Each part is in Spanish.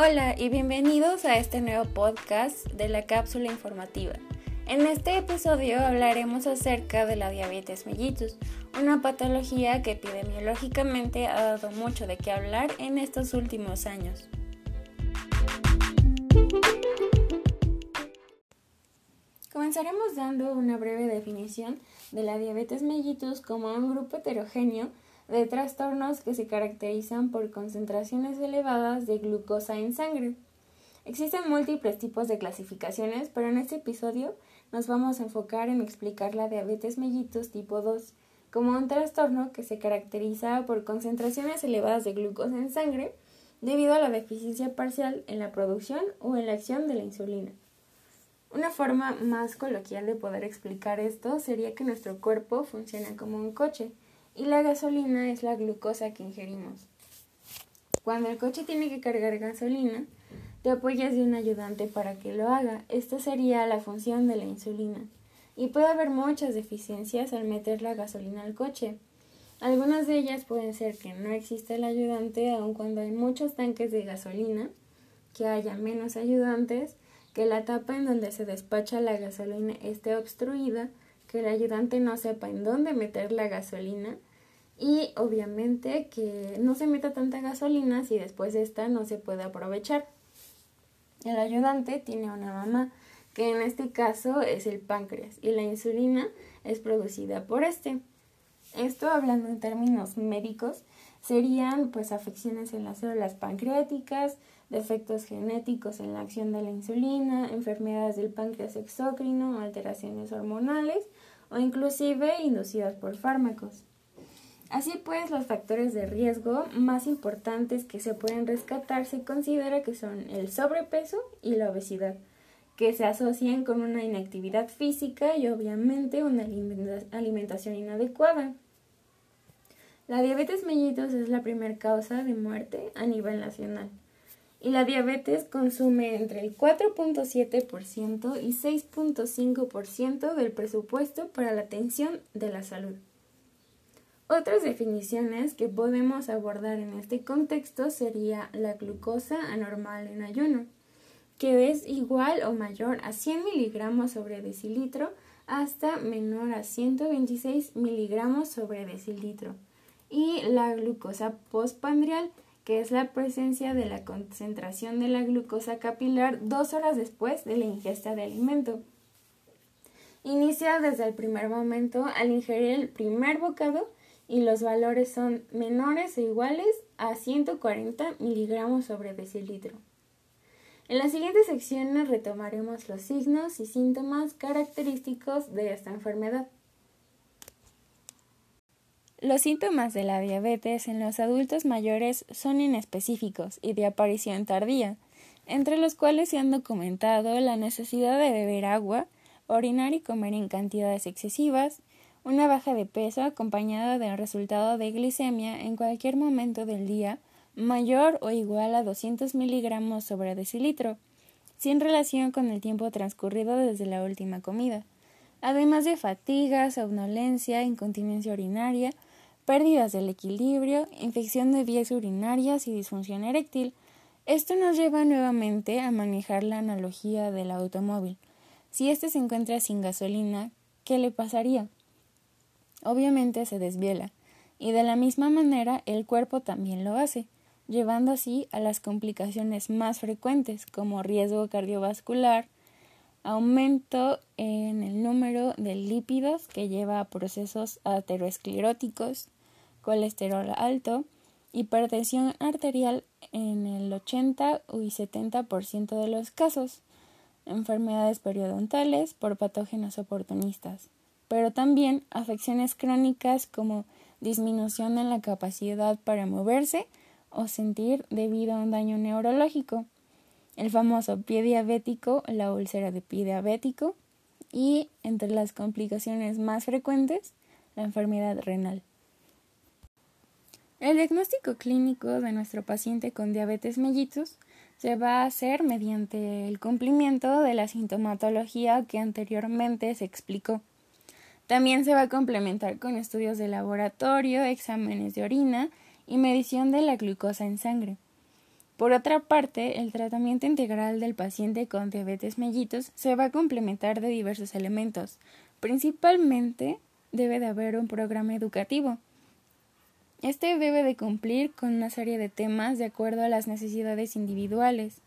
Hola y bienvenidos a este nuevo podcast de la cápsula informativa. En este episodio hablaremos acerca de la diabetes mellitus, una patología que epidemiológicamente ha dado mucho de qué hablar en estos últimos años. Comenzaremos dando una breve definición de la diabetes mellitus como un grupo heterogéneo de trastornos que se caracterizan por concentraciones elevadas de glucosa en sangre. Existen múltiples tipos de clasificaciones, pero en este episodio nos vamos a enfocar en explicar la diabetes mellitus tipo 2 como un trastorno que se caracteriza por concentraciones elevadas de glucosa en sangre debido a la deficiencia parcial en la producción o en la acción de la insulina. Una forma más coloquial de poder explicar esto sería que nuestro cuerpo funciona como un coche, y la gasolina es la glucosa que ingerimos. Cuando el coche tiene que cargar gasolina, te apoyas de un ayudante para que lo haga. Esta sería la función de la insulina. Y puede haber muchas deficiencias al meter la gasolina al coche. Algunas de ellas pueden ser que no exista el ayudante aun cuando hay muchos tanques de gasolina, que haya menos ayudantes, que la tapa en donde se despacha la gasolina esté obstruida, que el ayudante no sepa en dónde meter la gasolina y obviamente que no se meta tanta gasolina si después esta no se puede aprovechar. El ayudante tiene una mamá, que en este caso es el páncreas, y la insulina es producida por este. Esto, hablando en términos médicos, serían pues afecciones en las células pancreáticas, defectos genéticos en la acción de la insulina, enfermedades del páncreas exócrino, alteraciones hormonales o inclusive inducidas por fármacos. Así pues, los factores de riesgo más importantes que se pueden rescatar se considera que son el sobrepeso y la obesidad, que se asocian con una inactividad física y obviamente una alimentación inadecuada. La diabetes mellitus es la primera causa de muerte a nivel nacional y la diabetes consume entre el 4.7% y 6.5% del presupuesto para la atención de la salud. Otras definiciones que podemos abordar en este contexto sería la glucosa anormal en ayuno, que es igual o mayor a 100 miligramos sobre decilitro hasta menor a 126 miligramos sobre decilitro, y la glucosa postpandrial, que es la presencia de la concentración de la glucosa capilar dos horas después de la ingesta de alimento. Inicia desde el primer momento al ingerir el primer bocado y los valores son menores o iguales a 140 miligramos sobre decilitro. En las siguientes secciones retomaremos los signos y síntomas característicos de esta enfermedad. Los síntomas de la diabetes en los adultos mayores son inespecíficos y de aparición tardía, entre los cuales se han documentado la necesidad de beber agua, orinar y comer en cantidades excesivas, una baja de peso acompañada del resultado de glicemia en cualquier momento del día mayor o igual a 200 miligramos sobre decilitro, sin relación con el tiempo transcurrido desde la última comida, además de fatiga, somnolencia, incontinencia urinaria, pérdidas del equilibrio, infección de vías urinarias y disfunción eréctil. Esto nos lleva nuevamente a manejar la analogía del automóvil. Si éste se encuentra sin gasolina, ¿qué le pasaría? Obviamente se desviela, y de la misma manera el cuerpo también lo hace, llevando así a las complicaciones más frecuentes como riesgo cardiovascular, aumento en el número de lípidos que lleva a procesos ateroscleróticos, colesterol alto, hipertensión arterial en el 80 y 70% de los casos, enfermedades periodontales por patógenos oportunistas pero también afecciones crónicas como disminución en la capacidad para moverse o sentir debido a un daño neurológico, el famoso pie diabético, la úlcera de pie diabético y, entre las complicaciones más frecuentes, la enfermedad renal. El diagnóstico clínico de nuestro paciente con diabetes mellitus se va a hacer mediante el cumplimiento de la sintomatología que anteriormente se explicó. También se va a complementar con estudios de laboratorio, exámenes de orina y medición de la glucosa en sangre. Por otra parte, el tratamiento integral del paciente con diabetes mellitus se va a complementar de diversos elementos. Principalmente debe de haber un programa educativo. Este debe de cumplir con una serie de temas de acuerdo a las necesidades individuales.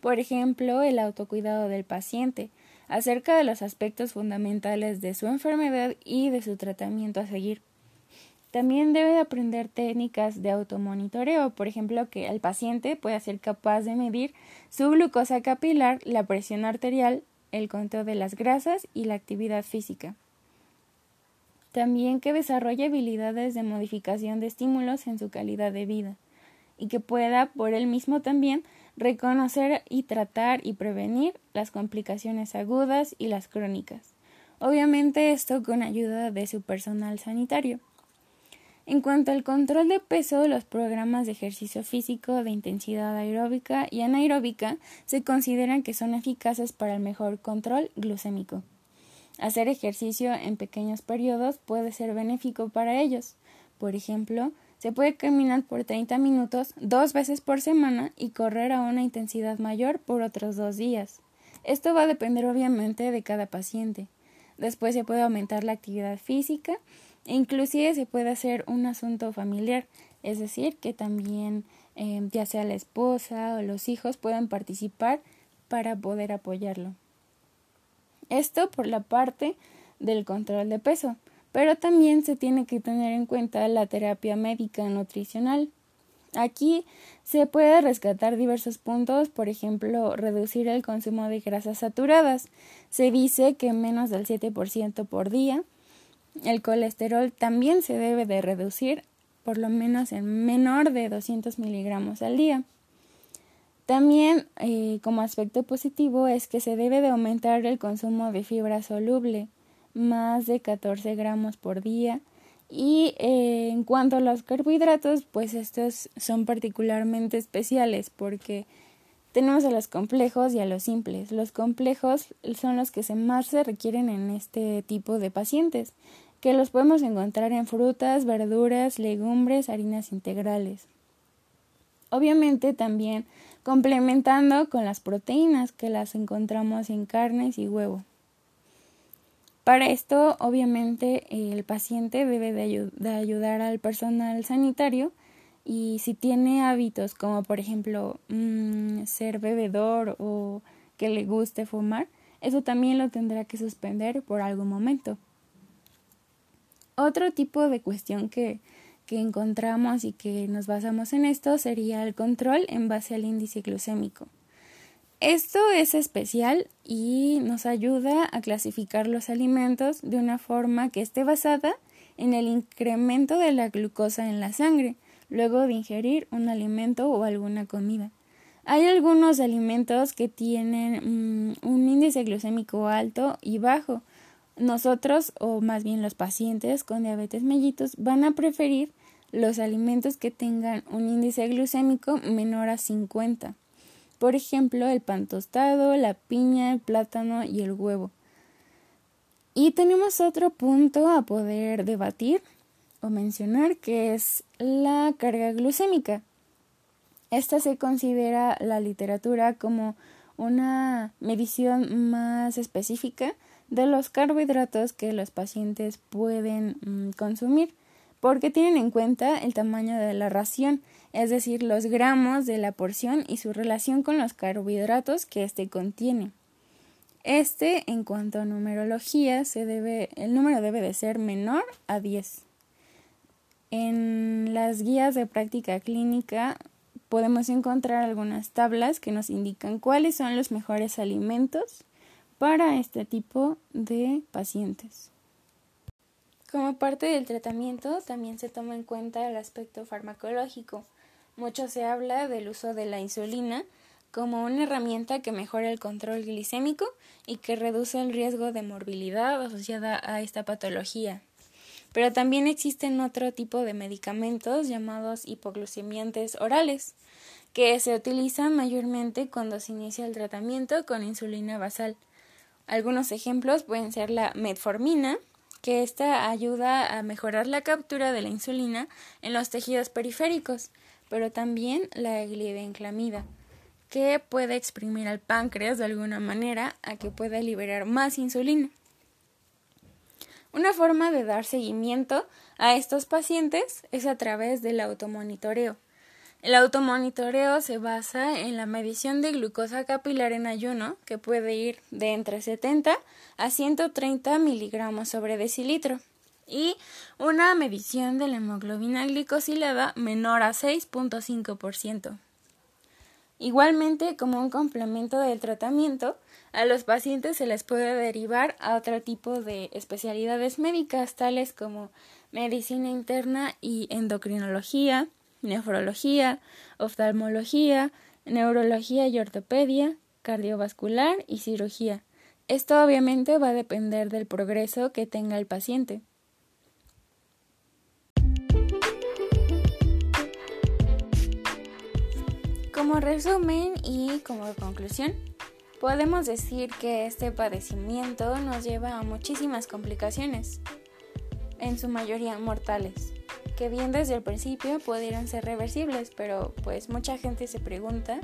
Por ejemplo, el autocuidado del paciente, acerca de los aspectos fundamentales de su enfermedad y de su tratamiento a seguir. También debe aprender técnicas de automonitoreo, por ejemplo, que el paciente pueda ser capaz de medir su glucosa capilar, la presión arterial, el conteo de las grasas y la actividad física. También que desarrolle habilidades de modificación de estímulos en su calidad de vida y que pueda por él mismo también reconocer y tratar y prevenir las complicaciones agudas y las crónicas. Obviamente esto con ayuda de su personal sanitario. En cuanto al control de peso, los programas de ejercicio físico de intensidad aeróbica y anaeróbica se consideran que son eficaces para el mejor control glucémico. Hacer ejercicio en pequeños periodos puede ser benéfico para ellos. Por ejemplo, se puede caminar por 30 minutos dos veces por semana y correr a una intensidad mayor por otros dos días. Esto va a depender obviamente de cada paciente. Después se puede aumentar la actividad física e inclusive se puede hacer un asunto familiar, es decir, que también eh, ya sea la esposa o los hijos puedan participar para poder apoyarlo. Esto por la parte del control de peso pero también se tiene que tener en cuenta la terapia médica nutricional. Aquí se puede rescatar diversos puntos, por ejemplo, reducir el consumo de grasas saturadas. Se dice que menos del 7% por día. El colesterol también se debe de reducir por lo menos en menor de 200 miligramos al día. También, eh, como aspecto positivo, es que se debe de aumentar el consumo de fibra soluble más de 14 gramos por día. Y eh, en cuanto a los carbohidratos, pues estos son particularmente especiales porque tenemos a los complejos y a los simples. Los complejos son los que se más se requieren en este tipo de pacientes, que los podemos encontrar en frutas, verduras, legumbres, harinas integrales. Obviamente también complementando con las proteínas que las encontramos en carnes y huevo. Para esto, obviamente, el paciente debe de, ayudar al personal sanitario y si tiene hábitos como, por ejemplo, mm, ser bebedor o que le guste fumar, eso también lo tendrá que suspender por algún momento. Otro tipo de cuestión que, que encontramos y que nos basamos en esto sería el control en base al índice glucémico. Esto es especial y nos ayuda a clasificar los alimentos de una forma que esté basada en el incremento de la glucosa en la sangre luego de ingerir un alimento o alguna comida. Hay algunos alimentos que tienen mm, un índice glucémico alto y bajo. Nosotros, o más bien los pacientes con diabetes mellitus, van a preferir los alimentos que tengan un índice glucémico menor a 50 por ejemplo, el pan tostado, la piña, el plátano y el huevo. Y tenemos otro punto a poder debatir o mencionar que es la carga glucémica. Esta se considera la literatura como una medición más específica de los carbohidratos que los pacientes pueden mm, consumir porque tienen en cuenta el tamaño de la ración, es decir, los gramos de la porción y su relación con los carbohidratos que éste contiene. Este, en cuanto a numerología, el número debe de ser menor a 10. En las guías de práctica clínica podemos encontrar algunas tablas que nos indican cuáles son los mejores alimentos para este tipo de pacientes. Como parte del tratamiento también se toma en cuenta el aspecto farmacológico. Mucho se habla del uso de la insulina como una herramienta que mejora el control glicémico y que reduce el riesgo de morbilidad asociada a esta patología. Pero también existen otro tipo de medicamentos llamados hipoglucemiantes orales, que se utilizan mayormente cuando se inicia el tratamiento con insulina basal. Algunos ejemplos pueden ser la metformina, que esta ayuda a mejorar la captura de la insulina en los tejidos periféricos, pero también la glibenclamida, que puede exprimir al páncreas de alguna manera a que pueda liberar más insulina. Una forma de dar seguimiento a estos pacientes es a través del automonitoreo. El automonitoreo se basa en la medición de glucosa capilar en ayuno, que puede ir de entre 70 a 130 miligramos sobre decilitro, y una medición de la hemoglobina glicosilada menor a 6.5%. Igualmente, como un complemento del tratamiento, a los pacientes se les puede derivar a otro tipo de especialidades médicas, tales como medicina interna y endocrinología, nefrología, oftalmología, neurología y ortopedia, cardiovascular y cirugía. Esto obviamente va a depender del progreso que tenga el paciente. Como resumen y como conclusión, podemos decir que este padecimiento nos lleva a muchísimas complicaciones, en su mayoría mortales que bien desde el principio pudieran ser reversibles, pero pues mucha gente se pregunta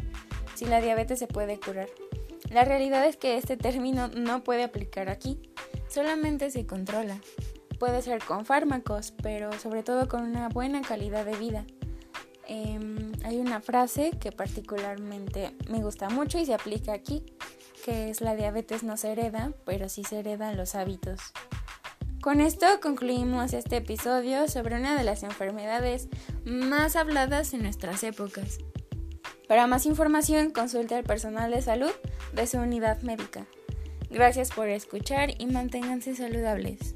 si la diabetes se puede curar. La realidad es que este término no puede aplicar aquí, solamente se controla. Puede ser con fármacos, pero sobre todo con una buena calidad de vida. Em, hay una frase que particularmente me gusta mucho y se aplica aquí, que es la diabetes no se hereda, pero sí se heredan los hábitos. Con esto concluimos este episodio sobre una de las enfermedades más habladas en nuestras épocas. Para más información consulte al personal de salud de su unidad médica. Gracias por escuchar y manténganse saludables.